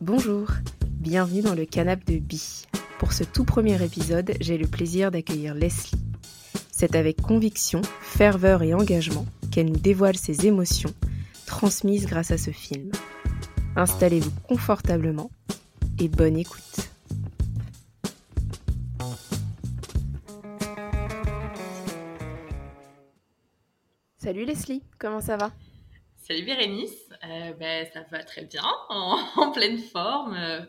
Bonjour, bienvenue dans le canapé de Bi. Pour ce tout premier épisode, j'ai le plaisir d'accueillir Leslie. C'est avec conviction, ferveur et engagement qu'elle nous dévoile ses émotions, transmises grâce à ce film. Installez-vous confortablement et bonne écoute. Salut Leslie, comment ça va? Salut Bérénice, euh, ben, ça va très bien, en, pleine forme. Euh,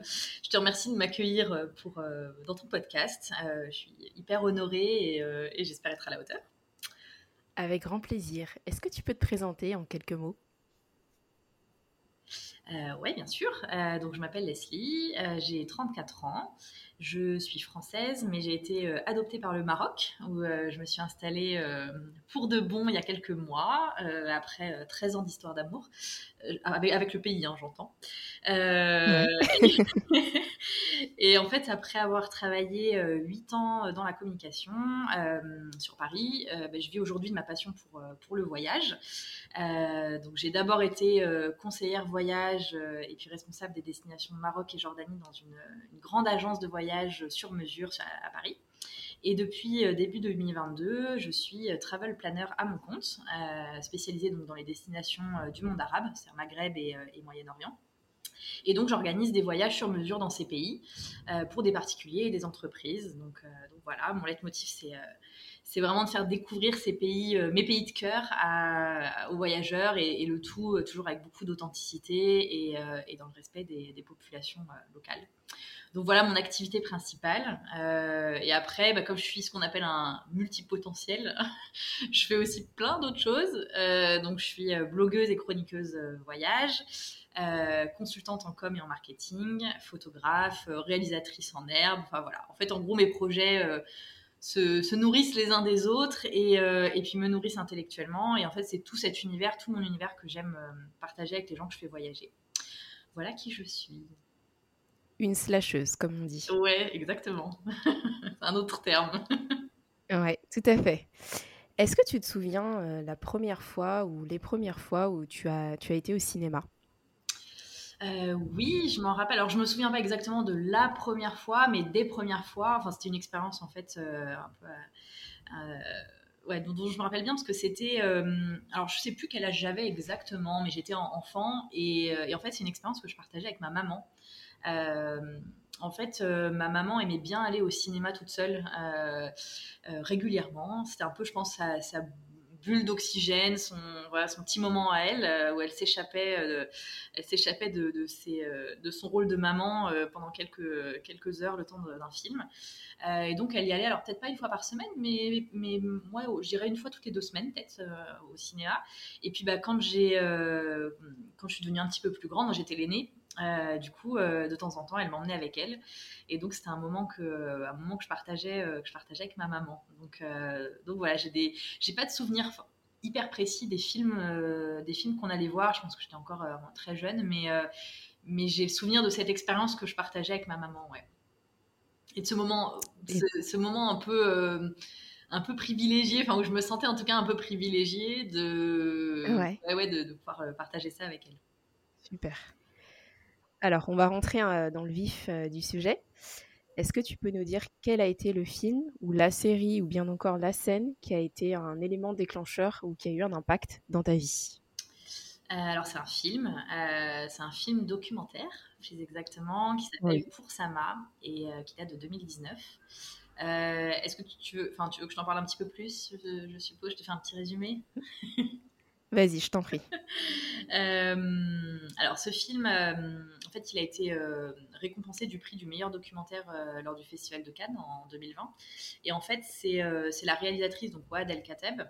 je te remercie de m'accueillir euh, pour, dans ton podcast. je suis hyper honorée et, j'espère être à la hauteur. Avec grand plaisir. Est-ce que tu peux te présenter en quelques mots? Oui, bien sûr. donc, je m'appelle Leslie, j'ai 34 ans. Je suis française, mais j'ai été euh, adoptée par le Maroc, où euh, je me suis installée euh, pour de bon il y a quelques mois, après 13 ans d'histoire d'amour, avec, le pays, hein, j'entends. et en fait, après avoir travaillé 8 ans dans la communication sur Paris, ben, je vis aujourd'hui de ma passion pour, pour le voyage. donc j'ai d'abord été conseillère voyage et puis responsable des destinations Maroc et Jordanie dans une, grande agence de voyage sur mesure à Paris. Et depuis euh, début 2022, je suis euh, travel planner à mon compte, euh, spécialisée donc dans les destinations du monde arabe, c'est-à-dire Maghreb et, Moyen-Orient. Et donc, j'organise des voyages sur mesure dans ces pays pour des particuliers et des entreprises. Donc, voilà, mon leitmotiv, c'est c'est vraiment de faire découvrir ces pays, mes pays de cœur aux voyageurs et, le tout toujours avec beaucoup d'authenticité et, dans le respect des populations locales. Donc voilà mon activité principale. Euh, et après, bah, comme je suis ce qu'on appelle un multipotentiel, je fais aussi plein d'autres choses. Euh, donc je suis euh, blogueuse et chroniqueuse voyage, consultante en com et en marketing, photographe, réalisatrice en herbe. Enfin voilà. En fait, en gros, mes projets se, nourrissent les uns des autres et, et, puis me nourrissent intellectuellement. Et en fait, c'est tout cet univers, tout mon univers que j'aime partager avec les gens que je fais voyager. Voilà qui je suis une slasheuse, comme on dit. Ouais, exactement. un autre terme. ouais, tout à fait. Est-ce que tu te souviens euh, la première fois ou les premières fois où tu as, tu as été au cinéma? Euh, oui, je m'en rappelle. Alors, je me souviens pas exactement de la première fois, mais des premières fois. Enfin, c'était une expérience en fait euh, un peu, ouais, dont, je me rappelle bien parce que c'était. alors, je sais plus quel âge j'avais exactement, mais j'étais enfant et, en fait, c'est une expérience que je partageais avec ma maman. Euh, en fait, euh, ma maman aimait bien aller au cinéma toute seule euh, régulièrement. C'était un peu, je pense, sa, bulle d'oxygène, son, petit moment à elle, où elle s'échappait, elle s'échappait de, de, son rôle de maman pendant quelques, heures, le temps d'un film. et donc, elle y allait, alors peut-être pas une fois par semaine, mais, mais moi, je dirais une fois toutes les deux semaines, peut-être, au cinéma. Et puis, bah, quand, j'ai, quand je suis devenue un petit peu plus grande, j'étais l'aînée, euh, du coup, euh, de temps en temps, elle m'emmenait avec elle. Et donc, c'était un moment que, un moment que je partageais, euh, que je partageais avec ma maman. Donc, donc voilà, j'ai des, j'ai pas de souvenirs hyper précis des films, des films qu'on allait voir. Je pense que j'étais encore très jeune, mais, mais j'ai le souvenir de cette expérience que je partageais avec ma maman, ouais. Et de ce moment, ce, moment un peu un peu privilégié, enfin où je me sentais en tout cas un peu privilégiée de, ouais. Ouais, de, de, pouvoir partager ça avec elle. Super. Alors, on va rentrer euh, dans le vif euh, du sujet. Est-ce que tu peux nous dire quel a été le film ou la série ou bien encore la scène qui a été un élément déclencheur ou qui a eu un impact dans ta vie? Euh, alors c'est un film, c'est un film documentaire, plus exactement, qui s'appelle Pour Sama et qui date de 2019. Est-ce que tu veux, enfin tu veux que je t'en parle un petit peu plus? Je, je suppose, je te fais un petit résumé? Vas-y, je t'en prie. Euh, alors, ce film, euh, en fait, il a été euh, récompensé du prix du meilleur documentaire lors du Festival de Cannes en 2020. Et en fait, c'est la réalisatrice, donc Ouad El Kateb,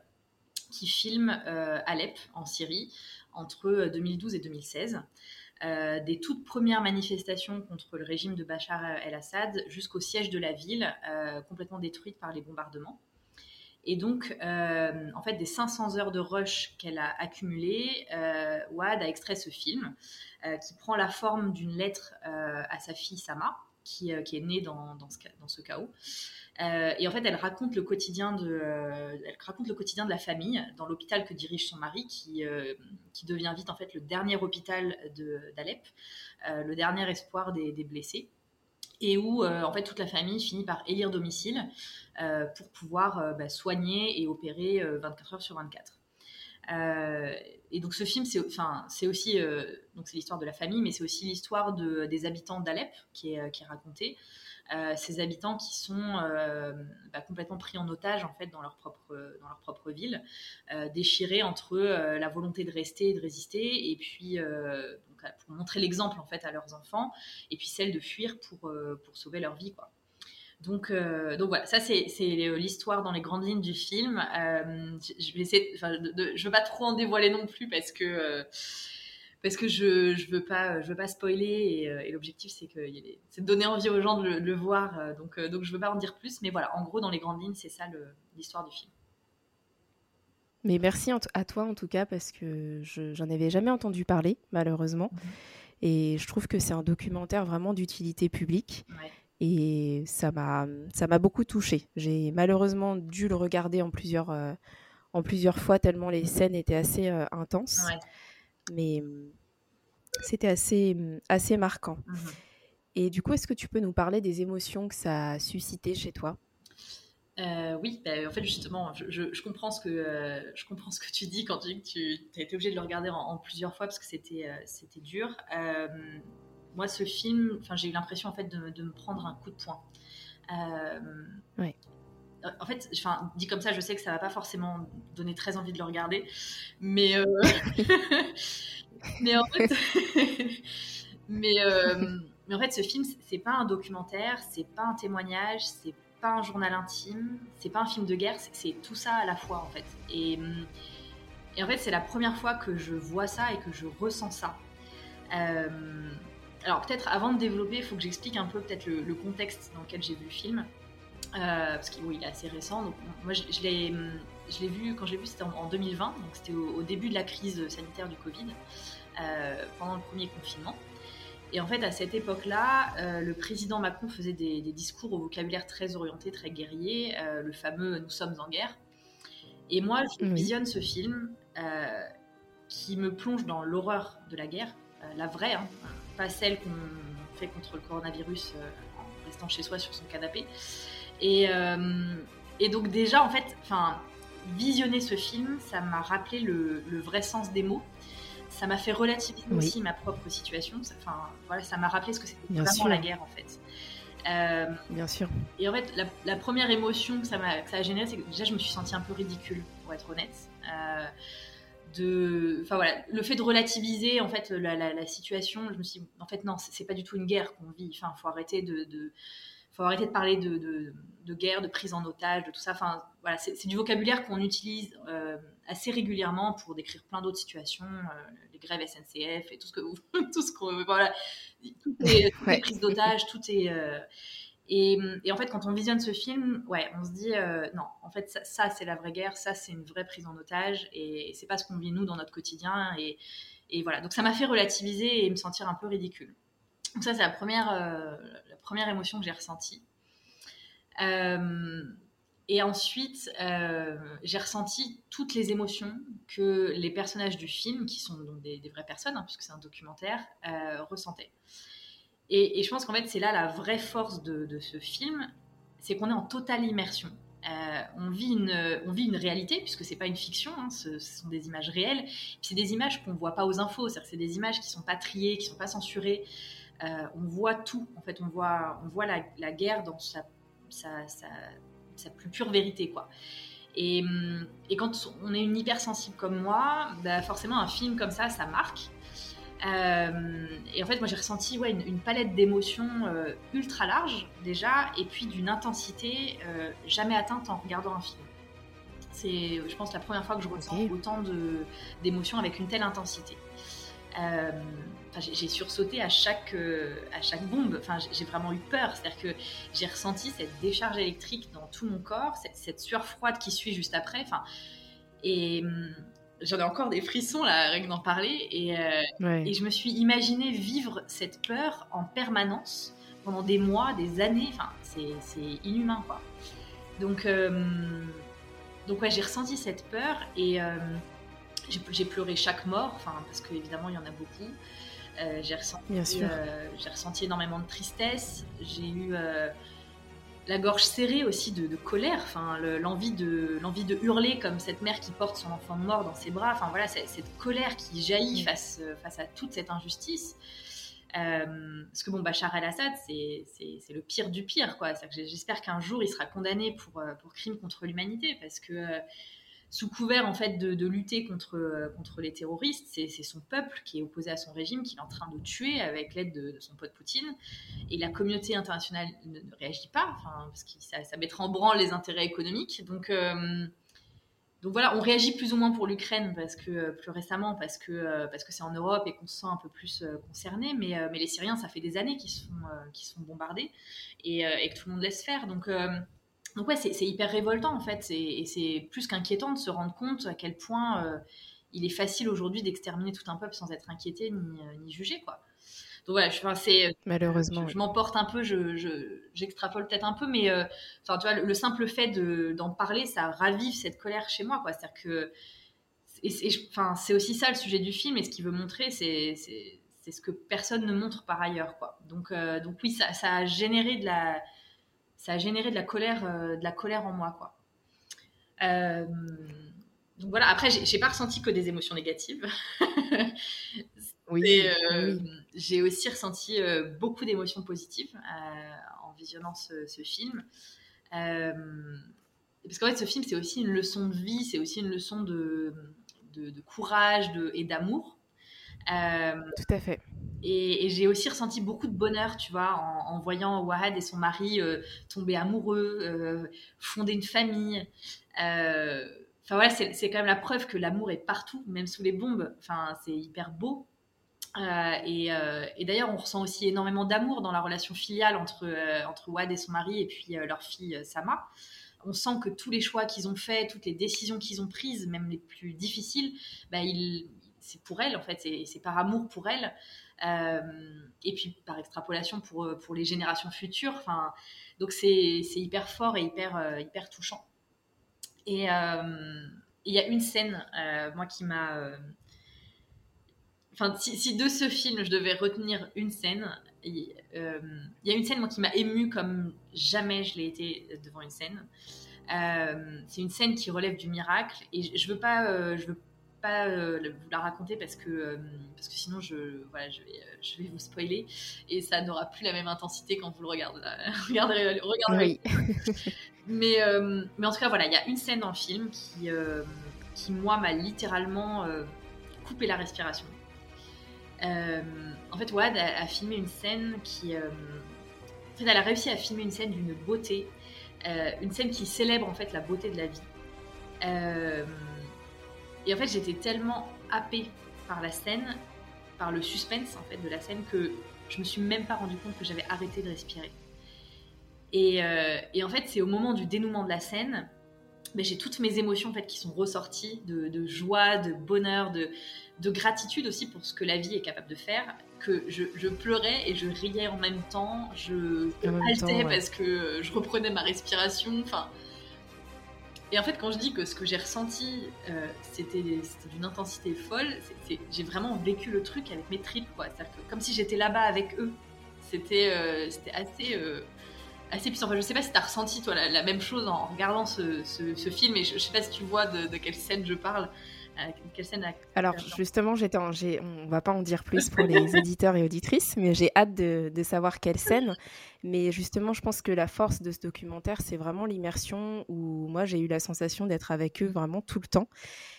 qui filme Alep, en Syrie, entre 2012 et 2016. des toutes premières manifestations contre le régime de Bachar el-Assad jusqu'au siège de la ville, complètement détruite par les bombardements. Et donc, euh, en fait, des 500 heures de rush qu'elle a accumulées, euh, Wad a extrait ce film euh, qui prend la forme d'une lettre à sa fille Sama, qui, est née dans, dans, ce, dans ce chaos. et en fait, elle raconte le quotidien de, elle raconte le quotidien de la famille dans l'hôpital que dirige son mari, qui, qui devient vite en fait le dernier hôpital d'Alep, le dernier espoir des blessés et où euh, en fait toute la famille finit par élire domicile euh, pour pouvoir euh, bah, soigner et opérer 24 heures sur 24. et donc ce film, c'est enfin, aussi donc c'est l'histoire de la famille, mais c'est aussi l'histoire de, des habitants d'Alep qui est, qui est racontée. Ces habitants qui sont bah, complètement pris en otage en fait dans leur propre dans leur propre ville, déchirés entre la volonté de rester et de résister, et puis pour montrer l'exemple en fait à leurs enfants, et puis celle de fuir pour pour sauver leur vie quoi. Donc, donc voilà, ça c'est l'histoire dans les grandes lignes du film. je vais essayer, je veux pas trop en dévoiler non plus parce que parce que je je veux pas je veux pas spoiler et, euh, l'objectif c'est de donner envie aux gens de le, voir euh, donc euh, donc je veux pas en dire plus mais voilà en gros dans les grandes lignes c'est ça l'histoire du film. Mais merci à toi en tout cas parce que je j'en avais jamais entendu parler malheureusement mhm. et je trouve que c'est un documentaire vraiment d'utilité publique. Et ça m'a ça m'a beaucoup touché. J'ai malheureusement dû le regarder en plusieurs en plusieurs fois tellement les scènes étaient assez intenses. Ouais mais mmh, c'était assez, mmh, assez marquant. Mmh Et du coup, est-ce que tu peux nous parler des émotions que ça a suscité chez toi? Euh, oui, bah, en fait justement, je, comprends ce que euh, je comprends ce que tu dis quand tu dis que tu as été obligé de le regarder en, plusieurs fois parce que c'était euh, c'était dur. moi, ce film, j'ai eu l'impression en fait de, de, me prendre un coup de poing. Ouais en fait, enfin, dit comme ça, je sais que ça va pas forcément donner très envie de le regarder, mais mais en fait, mais, mais en fait, ce film, c'est pas un documentaire, c'est pas un témoignage, c'est pas un journal intime, c'est pas un film de guerre, c'est tout ça à la fois en fait. Et, en fait, c'est la première fois que je vois ça et que je ressens ça. Euh, alors peut-être avant de développer, il faut que j'explique un peu peut-être le, contexte dans lequel j'ai vu le film. Euh, parce qu'il est assez récent. Donc, moi, je, je l'ai vu, quand j'ai vu, c'était en, 2020, donc c'était au, début de la crise sanitaire du Covid, euh, pendant le premier confinement. Et en fait, à cette époque-là, euh, le président Macron faisait des, discours au vocabulaire très orienté, très guerrier, le fameux Nous sommes en guerre. Et moi, je visionne ce film qui me plonge dans l'horreur de la guerre, la vraie, hein, pas celle qu'on fait contre le coronavirus en restant chez soi sur son canapé. Euh, et, donc déjà, en fait, visionner ce film, ça m'a rappelé le, vrai sens des mots. Ça m'a fait relativiser aussi ma propre situation. Enfin, voilà, ça m'a rappelé ce que c'était vraiment la guerre, en fait. Euh, Bien sûr. Et en fait, la, première émotion que ça, a, que ça a généré, c'est que déjà, je me suis sentie un peu ridicule, pour être honnête. Euh, de, enfin voilà, le fait de relativiser en fait la, situation, je me suis, dit, en fait non, c'est pas du tout une guerre qu'on vit. Enfin, faut arrêter de, faut arrêter de parler de, guerre, de prise en otage, de tout ça. Enfin, voilà, c'est du vocabulaire qu'on utilise euh, assez régulièrement pour décrire plein d'autres situations, euh, les grèves SNCF et tout ce que tout ce qu'on, voilà, tout est, prise d'otage, tout est. Euh, et, en fait, quand on visionne ce film, ouais, on se dit non, en fait, ça, c'est la vraie guerre, ça c'est une vraie prise en otage, et c'est pas ce qu'on vit nous dans notre quotidien, et, et voilà. Donc ça m'a fait relativiser et me sentir un peu ridicule. Donc ça, c'est la première, euh, la première émotion que j'ai ressentie. Euh, et ensuite, euh, j'ai ressenti toutes les émotions que les personnages du film, qui sont donc des, vraies personnes, hein, puisque c'est un documentaire, ressentaient. Et, je pense qu'en fait, c'est là la vraie force de, ce film, c'est qu'on est en totale immersion. on, vit une, on vit une réalité, puisque c'est pas une fiction, hein, ce, sont des images réelles. C'est des images qu'on voit pas aux infos, c'est-à-dire c'est des images qui sont pas triées, qui sont pas censurées. Euh, on voit tout. En fait, on voit, on voit la, guerre dans sa, plus pure vérité, quoi. Et, quand on est une hypersensible comme moi, bah forcément un film comme ça, ça marque. Euh, et en fait, moi j'ai ressenti ouais, une, palette d'émotions euh, ultra large déjà, et puis d'une intensité jamais atteinte en regardant un film. C'est, je pense, la première fois que je ressens autant d'émotions avec une telle intensité. Euh, j'ai sursauté à chaque, euh, à chaque bombe. Enfin, j'ai vraiment eu peur. C'est-à-dire que j'ai ressenti cette décharge électrique dans tout mon corps, cette, sueur froide qui suit juste après. Enfin, et hum, j'en ai encore des frissons là, rien que d'en parler. Et, euh, et, je me suis imaginé vivre cette peur en permanence pendant des mois, des années. Enfin, c'est inhumain, quoi. Donc, donc ouais, j'ai ressenti cette peur et j'ai pleuré chaque mort, enfin, parce qu'évidemment, il y en a beaucoup. J'ai ressenti, j'ai ressenti énormément de tristesse. J'ai eu la gorge serrée aussi de, colère, enfin l'envie de l'envie de hurler comme cette mère qui porte son enfant mort dans ses bras. Enfin voilà, cette colère qui jaillit face face à toute cette injustice. Euh, parce que bon, Bachar el-Assad, c'est le pire du pire, quoi. J'espère qu'un jour il sera condamné pour, euh, pour crime contre l'humanité, parce que euh, sous couvert en fait de, lutter contre, contre les terroristes, c'est son peuple qui est opposé à son régime, qu'il est en train de tuer avec l'aide de, son pote Poutine. Et la communauté internationale ne, réagit pas, parce que ça, ça, mettra en branle les intérêts économiques. Donc, donc voilà, on réagit plus ou moins pour l'Ukraine parce que euh, plus récemment parce que euh, c'est en Europe et qu'on se sent un peu plus euh, concerné. Mais, mais les Syriens, ça fait des années qu'ils sont bombardés et, et, que tout le monde laisse faire. Donc donc ouais, c'est hyper révoltant en fait, et c'est plus qu'inquiétant de se rendre compte à quel point il est facile aujourd'hui d'exterminer tout un peuple sans être inquiété ni, ni jugé quoi. Donc voilà, je, c'est malheureusement, je, m'emporte un peu, je, j'extrapole peut-être un peu, mais euh, enfin tu vois, le, simple fait de, d'en parler, ça ravive cette colère chez moi, quoi. C'est-à-dire que, enfin c'est aussi ça le sujet du film, et ce qu'il veut montrer, c'est, c'est, c'est ce que personne ne montre par ailleurs, quoi. Donc euh, donc oui, ça, ça, a généré de la, ça a généré de la colère, euh, de la colère en moi, quoi. donc voilà, après, j'ai, pas ressenti que des émotions négatives. Euh, oui, J'ai aussi ressenti euh, beaucoup d'émotions positives euh, en visionnant ce, film. parce qu'en fait, ce film, c'est aussi une leçon de vie, c'est aussi une leçon de, de, courage de, et d'amour. Tout à fait. Et, j'ai aussi ressenti beaucoup de bonheur, tu vois, en, voyant Wahad et son mari tomber amoureux, fonder une famille. Enfin voilà, c'est quand même la preuve que l'amour est partout, même sous les bombes. Enfin, c'est hyper beau. Euh, euh, et, d'ailleurs, on ressent aussi énormément d'amour dans la relation filiale entre, euh, entre Wad et son mari et puis leur fille Sama. On sent que tous les choix qu'ils ont faits, toutes les décisions qu'ils ont prises, même les plus difficiles, bah, c'est pour elle en fait, c'est par amour pour elle. Et puis par extrapolation pour, pour les générations futures. Enfin, donc c'est hyper fort et hyper, hyper touchant. Et il y a une scène, moi, qui m'a Enfin, si, de ce film je devais retenir une scène, euh, il y a une scène moi qui m'a émue comme jamais je l'ai été devant une scène. Euh, c'est une scène qui relève du miracle et je, veux pas, euh, je veux pas vous la raconter parce que parce que sinon je voilà je vais je vais vous spoiler et ça n'aura plus la même intensité quand vous le regardez. regardez, regardez. mais mais en tout cas voilà il y a une scène dans le film qui qui moi m'a littéralement coupé la respiration. Euh, en fait, Wad a, filmé une scène qui. Euh, en fait, elle a réussi à filmer une scène d'une beauté, euh, une scène qui célèbre en fait la beauté de la vie. Et en fait, j'étais tellement happée par la scène, par le suspense en fait de la scène que je me suis même pas rendu compte que j'avais arrêté de respirer. Et, et en fait, c'est au moment du dénouement de la scène ben, j'ai toutes mes émotions en fait qui sont ressorties de, joie, de bonheur, de, de, gratitude aussi pour ce que la vie est capable de faire. Que je, pleurais et je riais en même temps. Je haltais parce que je reprenais ma respiration. Enfin, et en fait, quand je dis que ce que j'ai ressenti, euh, c'était d'une intensité folle, j'ai vraiment vécu le truc avec mes tripes, quoi. Que, comme si j'étais là-bas avec eux. C'était euh, assez euh, assez puissant. Enfin, je sais pas si tu as ressenti toi la, même chose en regardant ce, film et je, je, sais pas si tu vois de quelle scène je parle. Euh, quelle scène Alors justement, j'étais en, on va pas en dire plus pour les auditeurs et auditrices, mais j'ai hâte de, de, savoir quelle scène. Mais justement, je pense que la force de ce documentaire, c'est vraiment l'immersion où moi j'ai eu la sensation d'être avec eux vraiment tout le temps.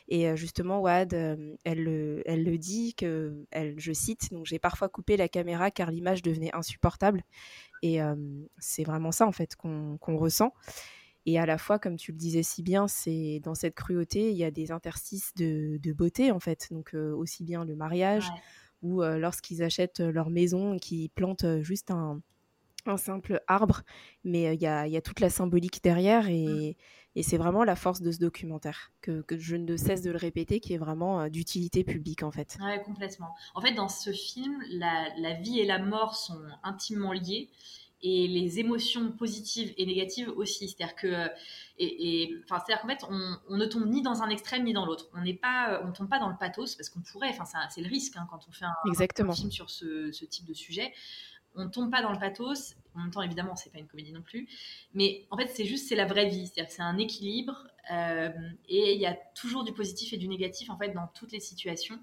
Et euh, justement, Wad, euh, elle, elle le dit que, elle, je cite, donc j'ai parfois coupé la caméra car l'image devenait insupportable. Et c'est vraiment ça, en fait, qu'on ressent. Et à la fois, comme tu le disais si bien, c'est dans cette cruauté, il y a des interstices de, beauté, en fait. Donc, aussi bien le mariage, ou lorsqu'ils achètent leur maison, qu'ils plantent juste un, simple arbre, mais il y, a, toute la symbolique derrière. Mmh. Et, Et c'est vraiment la force de ce documentaire, que, je ne cesse de le répéter, qui est vraiment d'utilité publique en fait. Oui, complètement. En fait, dans ce film, la, vie et la mort sont intimement liées et les émotions positives et négatives aussi. C'est-à-dire que, et, enfin, c'est-à-dire qu'en fait, on, ne tombe ni dans un extrême ni dans l'autre. On n'est pas, on tombe pas dans le pathos parce qu'on pourrait. Enfin, c'est le risque hein, quand on fait un, film sur ce, type de sujet. On ne tombe pas dans le pathos. En même temps, évidemment, c'est pas une comédie non plus. Mais en fait, c'est juste, c'est la vraie vie. C'est-à-dire que c'est un équilibre euh, et il y a toujours du positif et du négatif en fait dans toutes les situations.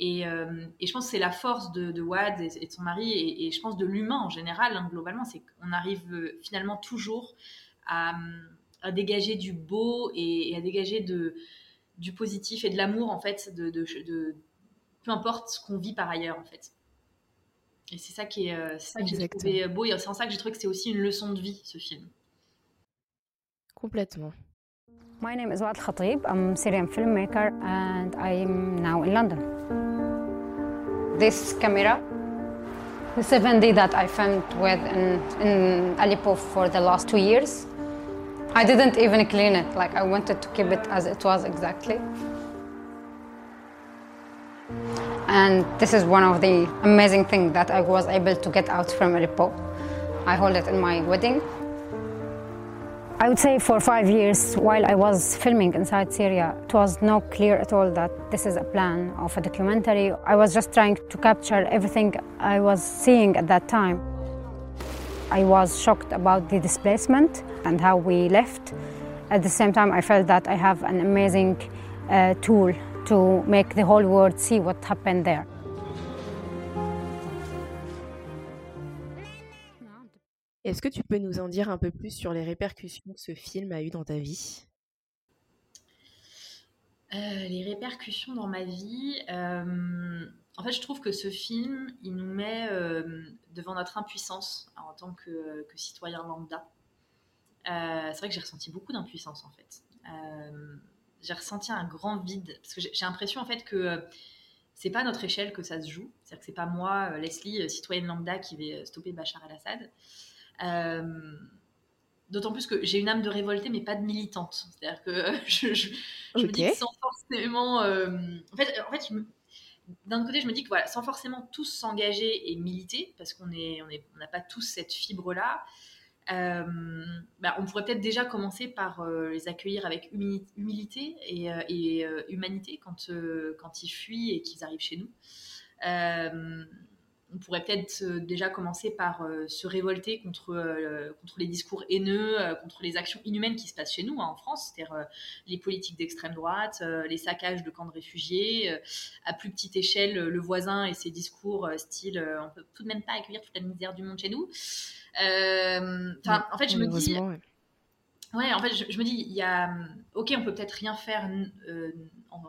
Euh, et, je pense que c'est la force de, de Wad et, de son mari, et, je pense de l'humain en général, hein, globalement, c'est qu'on arrive euh, finalement toujours à, dégager du beau et, à dégager de, du positif et de l'amour, en fait, de, de, peu importe ce qu'on vit par ailleurs, en fait. Et c'est ça qui est, euh, ça que j'ai trouvé beau, et c'est en ça que j'ai trouvé que c'est aussi une leçon de vie, ce film. Complètement. My name is Wad Khatib. I'm a Syrian filmmaker and I'm now in London. This camera, the 7D that I filmed with in, in Aleppo for the last two years, I didn't even clean it. Like I wanted to keep it as it was exactly. And this is one of the amazing things that I was able to get out from Aleppo. I hold it in my wedding I would say for five years, while I was filming inside Syria, it was not clear at all that this is a plan of a documentary. I was just trying to capture everything I was seeing at that time. I was shocked about the displacement and how we left. At the same time, I felt that I have an amazing uh, tool to make the whole world see what happened there. Est-ce que tu peux nous en dire un peu plus sur les répercussions que ce film a eues dans ta vie? Euh, Les répercussions dans ma vie, euh, en fait, je trouve que ce film, il nous met euh, devant notre impuissance en tant que, citoyen lambda. c'est vrai que j'ai ressenti beaucoup d'impuissance en fait. j'ai ressenti un grand vide parce que j'ai l'impression en fait que c'est pas à notre échelle que ça se joue. C'est-à-dire que c'est pas moi, Leslie, citoyenne lambda, qui vais stopper Bachar el-Assad. Euh, d'autant plus que j'ai une âme de révoltée, mais pas de militante. C'est-à-dire que je, me dis que sans forcément. Euh, en fait, en fait d'un côté, je me dis que voilà, sans forcément tous s'engager et militer, parce qu'on n'est on on n'a pas tous cette fibre-là, euh, bah, on pourrait peut-être déjà commencer par les accueillir avec humilité et, et humanité quand, quand ils fuient et qu'ils arrivent chez nous on pourrait peut-être euh, déjà commencer par euh, se révolter contre, euh, contre les discours haineux, contre les actions inhumaines qui se passent chez nous hein, en France, c'est-à-dire les politiques d'extrême droite, les saccages de camps de réfugiés, à plus petite échelle, le voisin et ses discours style on peut tout de même pas accueillir toute la misère du monde chez nous. en fait, je me dis. Ouais. en fait, je, me dis, il y a, ok, on peut peut-être rien faire en,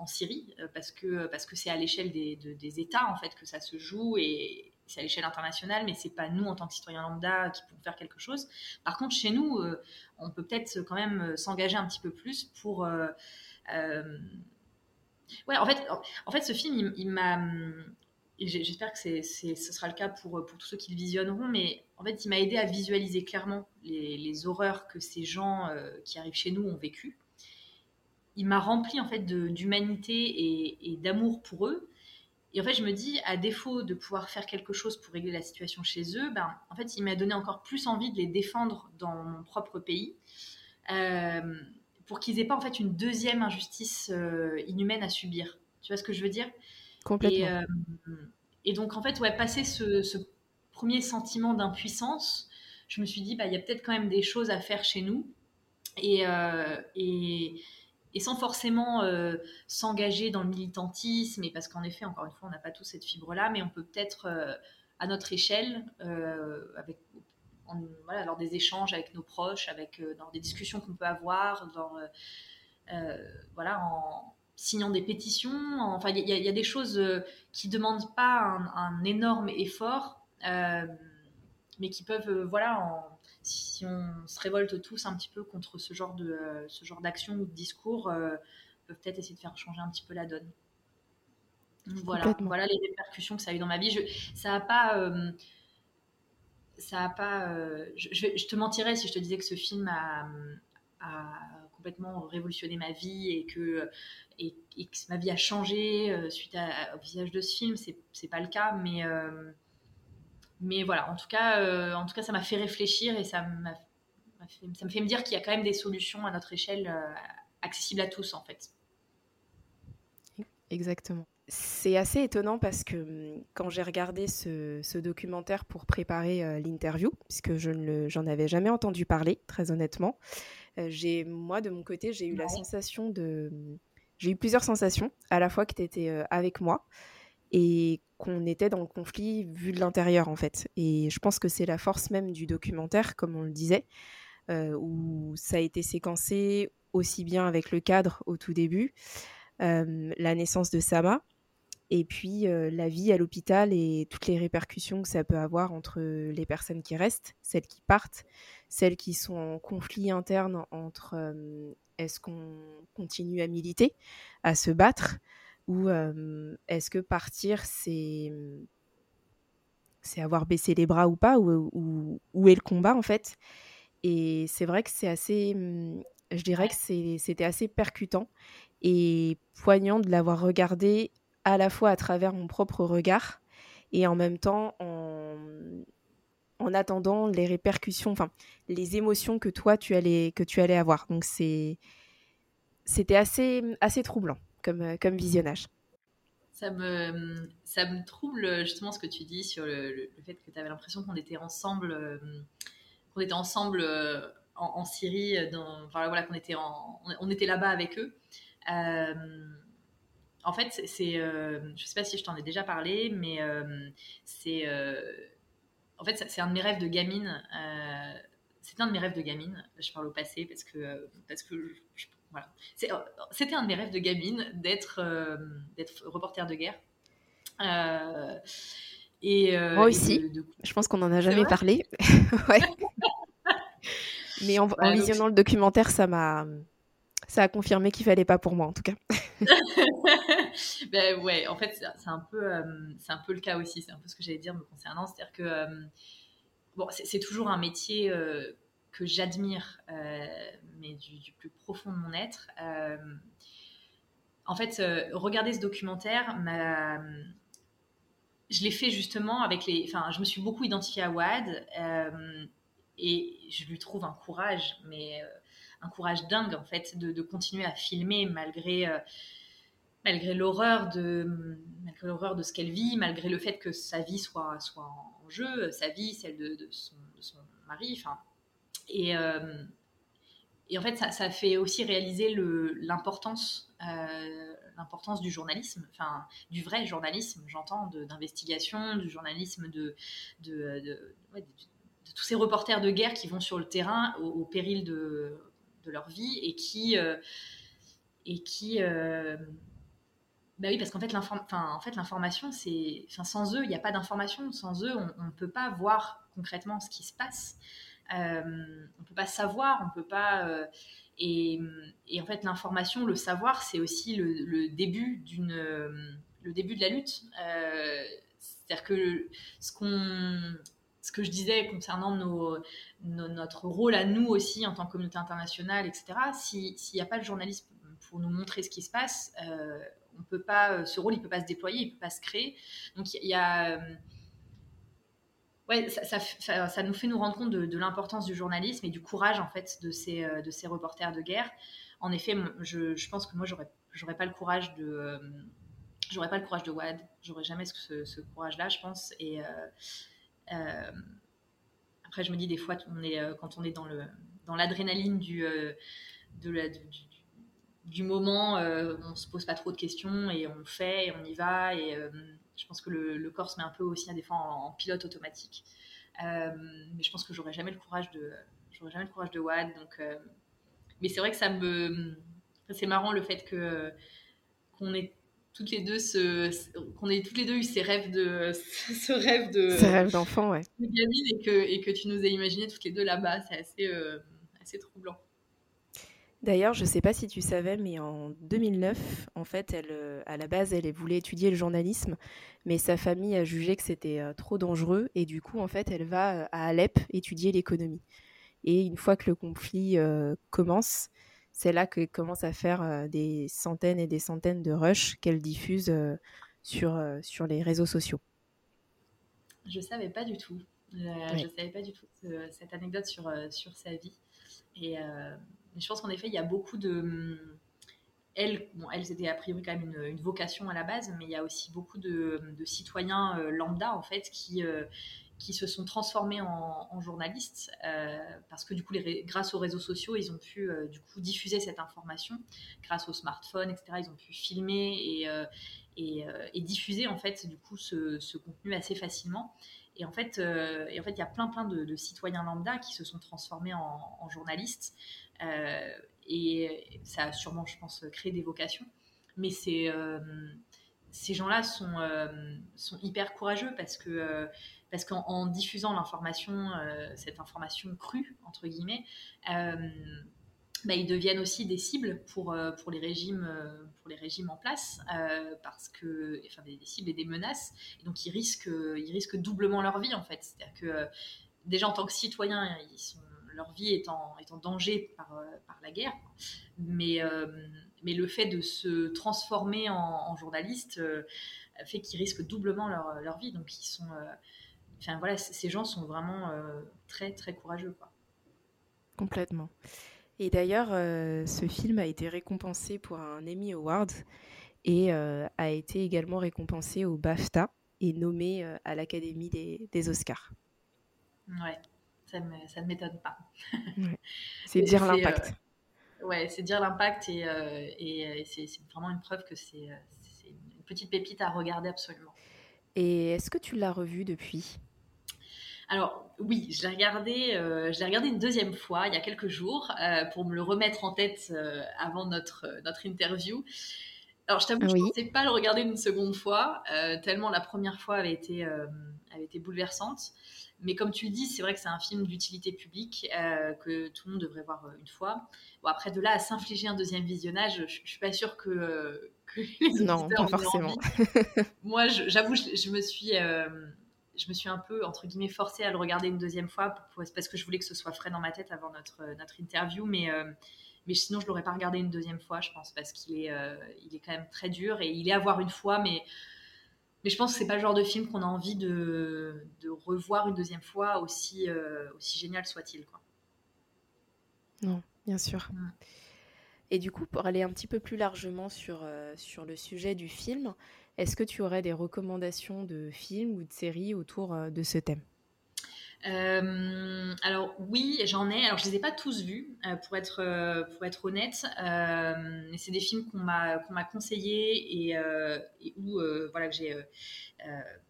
en Syrie, euh, parce que parce que c'est à l'échelle des, des, États en fait que ça se joue et c'est à l'échelle internationale, mais c'est pas nous en tant que citoyens lambda qui pouvons faire quelque chose. Par contre, chez nous, euh, on peut peut-être quand même euh, s'engager un petit peu plus pour. ouais, en fait, en fait, ce film, il, m'a. J'espère que c'est, ce sera le cas pour, pour tous ceux qui le visionneront, mais en fait, il m'a aidé à visualiser clairement les, les horreurs que ces gens qui arrivent chez nous ont vécues il m'a rempli en fait d'humanité et, d'amour pour eux. Et en fait, je me dis, à défaut de pouvoir faire quelque chose pour régler la situation chez eux, ben, en fait, il m'a donné encore plus envie de les défendre dans mon propre pays, euh, pour qu'ils n'aient pas en fait une deuxième injustice euh, inhumaine à subir. Tu vois ce que je veux dire? Complètement. Euh, et, donc, en fait, ouais, passer ce, premier sentiment d'impuissance, je me suis dit, bah, il y a peut-être quand même des choses à faire chez nous. Et, et, et sans forcément euh, s'engager dans le militantisme, parce qu'en effet, encore une fois, on n'a pas tous cette fibre-là, mais on peut peut-être, euh, à notre échelle, euh, lors des échanges avec nos proches, avec, dans des discussions qu'on peut avoir, dans, voilà, en signant des pétitions, enfin, il y, a des choses qui ne demandent pas un, énorme effort, mais qui peuvent, voilà, si on se révolte tous un petit peu contre ce genre de ce genre d'action ou de discours, euh, peut peut-être essayer de faire changer un petit peu la donne. voilà, voilà les répercussions que ça a eu dans ma vie. Je, ça a pas, euh, ça a pas. Euh, je, te mentirais si je te disais que ce film a, complètement révolutionné ma vie et que, et, que ma vie a changé suite au visage de ce film. C'est pas le cas, mais, mais voilà, en tout cas, en tout cas ça m'a fait réfléchir et ça, ça me fait me dire qu'il y a quand même des solutions à notre échelle accessibles à tous en fait. Exactement. C'est assez étonnant parce que hum, quand j'ai regardé ce, documentaire pour préparer euh, l'interview, puisque je ne j'en avais jamais entendu parler, très honnêtement, euh, j'ai moi de mon côté j'ai eu la sensation de, hum, j'ai eu plusieurs sensations, à la fois que tu étais euh, avec moi et qu'on était dans le conflit vu de l'intérieur en fait. Et je pense que c'est la force même du documentaire, comme on le disait, où ça a été séquencé aussi bien avec le cadre au tout début, la naissance de Sama, et puis la vie à l'hôpital et toutes les répercussions que ça peut avoir entre les personnes qui restent, celles qui partent, celles qui sont en conflit interne entre est-ce qu'on continue à militer, à se battre, ou est-ce que partir, c'est c'est avoir baissé les bras ou pas, ou où est le combat en fait? Et c'est vrai que c'est assez, je dirais que c'était assez percutant et poignant de l'avoir regardé à la fois à travers mon propre regard et en même temps en, en attendant les répercussions, enfin les émotions que toi tu allais, que tu allais avoir. Donc c'est c'était assez, assez troublant comme, comme visionnage. Ça me, trouble justement ce que tu dis sur le, fait que tu avais l'impression qu'on était ensemble, euh, qu'on était ensemble euh, en, Syrie, qu'on était, là-bas avec eux. Euh, en fait, c'est, euh, je sais pas si je t'en ai déjà parlé, mais euh, c'est, en fait, c'est un de mes rêves de gamine. c'est un de mes rêves de gamine. Je parle au passé parce que, parce que, voilà, c'était un de mes rêves de gamine d'être, d'être reporter de guerre. et, Moi aussi. Je pense qu'on n'en a jamais parlé. Mais en, visionnant le documentaire, ça m'a ça a confirmé qu'il fallait pas pour moi en tout cas. ben ouais, en fait c'est un peu euh, c'est un peu le cas aussi, c'est un peu ce que j'allais dire me concernant, c'est-à-dire que euh, bon c'est toujours un métier euh, que j'admire, mais du, plus profond de mon être. en fait, regarder ce documentaire, je l'ai fait justement avec les, enfin je me suis beaucoup identifiée à Wad et je lui trouve un courage, mais euh, un courage dingue en fait, de, continuer à filmer malgré euh, malgré l'horreur de malgré l'horreur de ce qu'elle vit, malgré le fait que sa vie soit soit en jeu, sa vie, celle de, son, mari, enfin et euh, et en fait, ça, fait aussi réaliser l'importance l'importance du journalisme, enfin du vrai journalisme, j'entends, d'investigation, du journalisme de, tous ces reporters de guerre qui vont sur le terrain au, péril de, leur vie et qui euh, et qui euh, bah oui parce qu'en fait l'information c'est sans eux il n'y a pas d'information. Sans eux on ne peut pas voir concrètement ce qui se passe euh, on peut pas savoir on peut pas et, et, en fait l'information le savoir c'est aussi le, début d'une le début de la lutte c'est-à-dire que ce qu'on ce que je disais concernant notre rôle à nous aussi en tant que communauté internationale, etc. S'il n'y a pas de journalisme pour nous montrer ce qui se passe, euh, on peut pas, ce rôle il peut pas se déployer, il peut pas se créer. Donc il y, a, euh, ouais, ça, ça, nous fait nous rendre compte de, l'importance du journalisme et du courage en fait de ces, euh, de ces reporters de guerre. En effet, je, je pense que moi j'aurais, j'aurais pas le courage de, j'aurais pas le courage de WAD, j'aurais jamais ce, ce courage-là, je pense. Et euh, après, je me dis des fois, on est, euh, quand on est dans le dans l'adrénaline du, euh, de la, du, moment, euh, on se pose pas trop de questions et on fait et on y va. Et je pense que le, le, corps se met un peu aussi à des fois en, pilote automatique. mais je pense que j'aurais jamais le courage de, j'aurais jamais le courage de WAD. Donc, mais c'est vrai que ça me, c'est marrant le fait que qu'on ait toutes les deux qu'on ait toutes les deux eu ces rêves de ce rêve de ces rêves d'enfant ouais et que et que tu nous aies imaginé toutes les deux là-bas c'est assez euh, assez troublant D'ailleurs, je ne sais pas si tu savais, mais en 2009, en fait, elle, euh, à la base, elle voulait étudier le journalisme, mais sa famille a jugé que c'était euh, trop dangereux, et du coup, en fait, elle va à Alep étudier l'économie. Et une fois que le conflit commence, c'est là qu'elle commence à faire des centaines et des centaines de rushs qu'elle diffuse sur, sur les réseaux sociaux. Je savais pas du tout. Je Je savais pas du tout cette anecdote sur, sur sa vie. Et je pense qu'en effet, il y a beaucoup de. Hum, elle, bon, elle c'était a priori quand même une, vocation à la base, mais il y a aussi beaucoup de, citoyens lambda en fait qui, qui se sont transformés en, journalistes euh, parce que du coup, grâce aux réseaux sociaux, ils ont pu euh, du coup diffuser cette information grâce aux smartphones, etc. Ils ont pu filmer et, euh, et, diffuser en fait du coup ce, contenu assez facilement. Et en fait, et en fait, il y a plein plein de, citoyens lambda qui se sont transformés en, journalistes et ça a sûrement, je pense, créé des vocations. Mais c'est ces gens-là sont, hyper courageux parce que parce qu'en diffusant l'information, euh, cette information crue, entre guillemets, euh, bah, ils deviennent aussi des cibles pour, euh, pour, les, régimes, pour les régimes en place, parce que, enfin, des, cibles et des menaces. Donc, ils risquent, ils risquent doublement leur vie, en fait. C'est-à-dire que, déjà, en tant que citoyens, ils sont, leur vie est en, est en danger par, par la guerre. Mais, mais le fait de se transformer en, journaliste fait qu'ils risquent doublement leur, leur, vie. Donc, ils sont Enfin voilà, ces gens sont vraiment euh, très très courageux. Complètement. Et d'ailleurs, euh, ce film a été récompensé pour un Emmy Award et euh, a été également récompensé au BAFTA et nommé à l'Académie des, Oscars. Ouais, ça, ne m'étonne pas. C'est dire l'impact. ouais, c'est dire l'impact et, et c'est vraiment une preuve que c'est une petite pépite à regarder absolument. Et est-ce que tu l'as revu depuis? Alors oui, je l'ai regardé, euh, regardé une deuxième fois il y a quelques jours euh, pour me le remettre en tête euh, avant notre notre interview. Alors je t'avoue, je ne pensais pas le regarder une seconde fois, tellement la première fois avait été avait été bouleversante. Mais comme tu le dis, c'est vrai que c'est un film d'utilité publique que tout le monde devrait voir une fois. Bon, après, de là à s'infliger un deuxième visionnage, je, ne suis pas sûre que, que les non, pas forcément. Moi, j'avoue, je, je, me suis je me suis un peu, entre guillemets, forcée à le regarder une deuxième fois parce que je voulais que ce soit frais dans ma tête avant notre, euh, notre interview. Mais, euh, mais sinon, je ne l'aurais pas regardé une deuxième fois, je pense, parce qu'il est, euh, il est quand même très dur et il est à voir une fois. Mais, mais je pense que c'est pas le genre de film qu'on a envie de, de, revoir une deuxième fois, aussi, aussi génial soit-il. Quoi. Non, bien sûr. Mm. Et du coup, pour aller un petit peu plus largement sur, sur le sujet du film, est-ce que tu aurais des recommandations de films ou de séries autour euh, de ce thème? Euh, alors oui, j'en ai. Alors je les ai pas tous vus, euh, pour être pour être honnête. c'est des films qu'on m'a qu'on m'a conseillé et, et où voilà que j'ai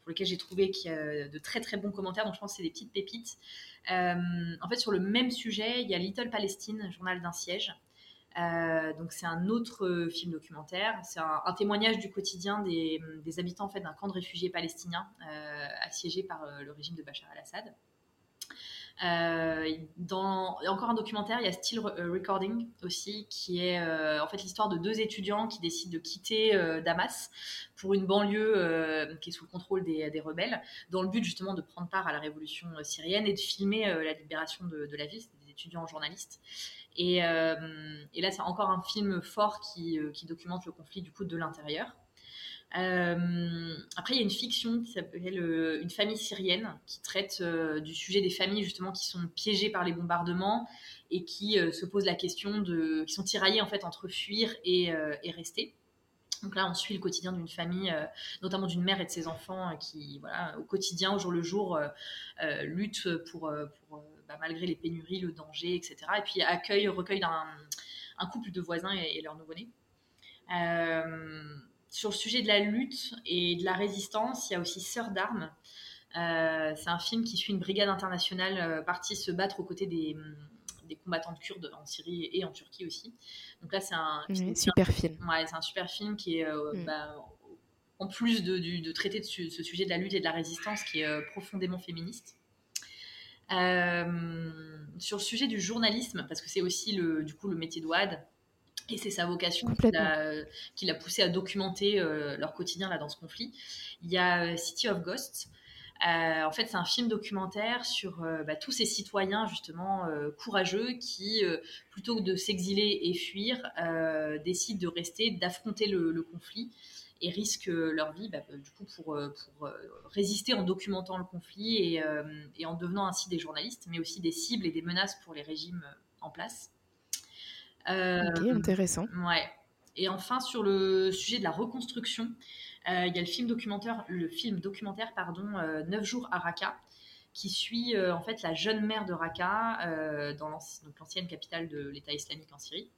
pour lesquels j'ai trouvé qu'il y a de très très bons commentaires. Donc je pense que c'est des petites pépites. en fait, sur le même sujet, il y a Little Palestine, journal d'un siège, euh, donc c'est un autre euh, film documentaire. C'est un, témoignage du quotidien des, habitants en fait d'un camp de réfugiés palestiniens euh, assiégés par le régime de Bachar al-Assad. dans, encore un documentaire, il y a Still Recording aussi, qui est en fait l'histoire de deux étudiants qui décident de quitter Damas pour une banlieue qui est sous le contrôle des, rebelles, dans le but justement de prendre part à la révolution syrienne et de filmer la libération de, de la ville. Des étudiants journalistes. Euh, et, là, c'est encore un film fort qui, euh, documente le conflit du coup de l'intérieur. Euh, après, il y a une fiction qui s'appelle Une famille syrienne, qui traite du sujet des familles justement qui sont piégées par les bombardements et qui se posent la question de, qui sont tiraillées en fait entre fuir et, rester. Donc là, on suit le quotidien d'une famille, notamment d'une mère et de ses enfants, qui, voilà, au quotidien, au jour le jour, luttent pour, pour bah, malgré les pénuries, le danger, etc. Et puis accueil, recueil d'un un couple de voisins et, leur nouveau-né. Euh, sur le sujet de la lutte et de la résistance, il y a aussi Sœurs d'armes. Euh, c'est un film qui suit une brigade internationale euh, partie se battre aux côtés des, des combattants kurdes en Syrie et en Turquie aussi. Donc là, c'est un, super film. Ouais, c'est un super film qui est, mm. bah, en plus de, de, traiter de ce, sujet de la lutte et de la résistance, qui est profondément féministe. Euh, sur le sujet du journalisme, parce que c'est aussi le, du coup le métier de WAD, et c'est sa vocation qui l'a poussé à documenter euh, leur quotidien là dans ce conflit. Il y a euh, City of Ghosts, en fait, c'est un film documentaire sur bah, tous ces citoyens justement courageux qui, plutôt que de s'exiler et fuir, décident de rester, d'affronter le, conflit et risquent leur vie bah, du coup pour, pour résister en documentant le conflit et, et, en devenant ainsi des journalistes, mais aussi des cibles et des menaces pour les régimes en place. ok, intéressant. Ouais. Et enfin, sur le sujet de la reconstruction, euh, il y a le film documentaire, le film documentaire pardon, 9 euh, jours à Raqqa, qui suit euh, en fait la jeune mère de Raqqa, dans l'ancienne capitale de l'État islamique en Syrie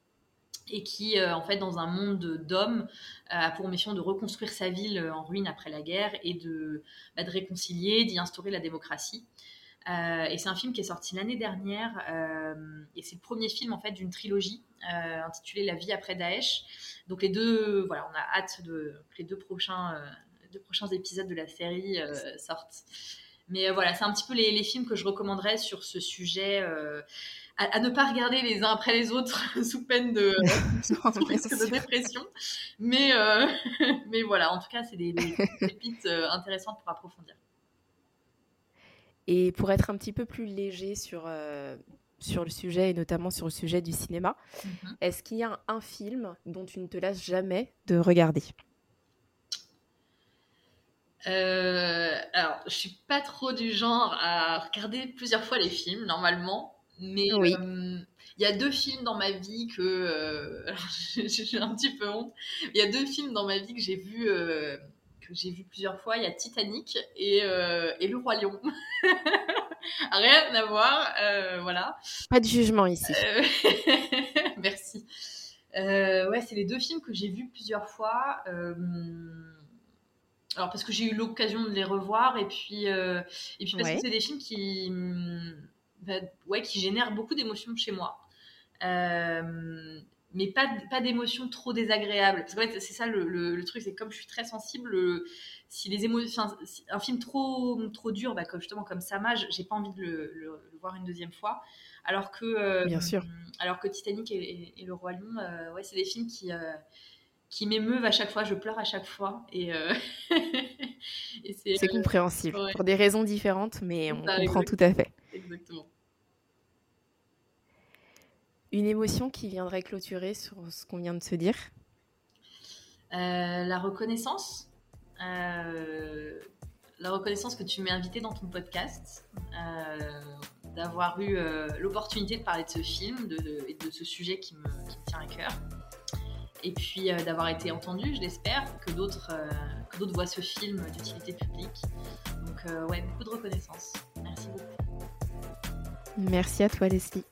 et qui, en fait, dans un monde d'hommes, a pour mission de reconstruire sa ville en ruine après la guerre et de, bah, réconcilier, d'y instaurer la démocratie. Euh, et c'est un film qui est sorti l'année dernière euh, et c'est le premier film en fait d'une trilogie euh, intitulée La vie après Daesh. Donc les deux, voilà, on a hâte de que les deux prochains, deux prochains épisodes de la série sortent. Mais voilà, c'est un petit peu les, films que je recommanderais sur ce sujet. À, ne pas regarder les uns après les autres sous peine de, de dépression. Mais, mais voilà, en tout cas, c'est des, des pépites intéressantes pour approfondir. Et pour être un petit peu plus léger sur, euh, sur le sujet, et notamment sur le sujet du cinéma, mhm. est-ce qu'il y a un, film dont tu ne te lasses jamais de regarder? Euh, alors, je suis pas trop du genre à regarder plusieurs fois les films normalement, mais euh, il y a deux films dans ma vie que j'ai un petit peu honte. Il y a deux films dans ma vie que j'ai vu j'ai vu plusieurs fois. Il y a Titanic et, euh, et Le Roi Lion. Rien à voir, euh, voilà. Pas de jugement ici. Euh, merci. ouais, c'est les deux films que j'ai vus plusieurs fois. Alors parce que j'ai eu l'occasion de les revoir et puis et puis parce que c'est des films qui bah, ouais qui génèrent beaucoup d'émotions chez moi. Euh, mais pas, pas d'émotions trop désagréables. Parce que c'est ça le, le, truc, c'est comme je suis très sensible, si les émotions, un film trop, trop dur, bah, comme, justement comme Samaj, j'ai pas envie de le, voir une deuxième fois. Alors que, euh, Bien sûr. Alors que Titanic et, Le Roi Lion, euh, ouais, c'est des films qui, qui m'émeuvent à chaque fois, je pleure à chaque fois. Et, c'est compréhensible, pour des raisons différentes, mais on comprend tout à fait. Exactement. Une émotion qui viendrait clôturer sur ce qu'on vient de se dire? Euh, La reconnaissance. Euh, la reconnaissance que tu m'as invité dans ton podcast, euh, d'avoir eu l'opportunité de parler de ce film et de ce sujet qui me, tient à cœur. Et puis d'avoir été entendu, je l'espère, que d'autres voient ce film d'utilité publique. Donc ouais, beaucoup de reconnaissance. Merci beaucoup. Merci à toi Leslie.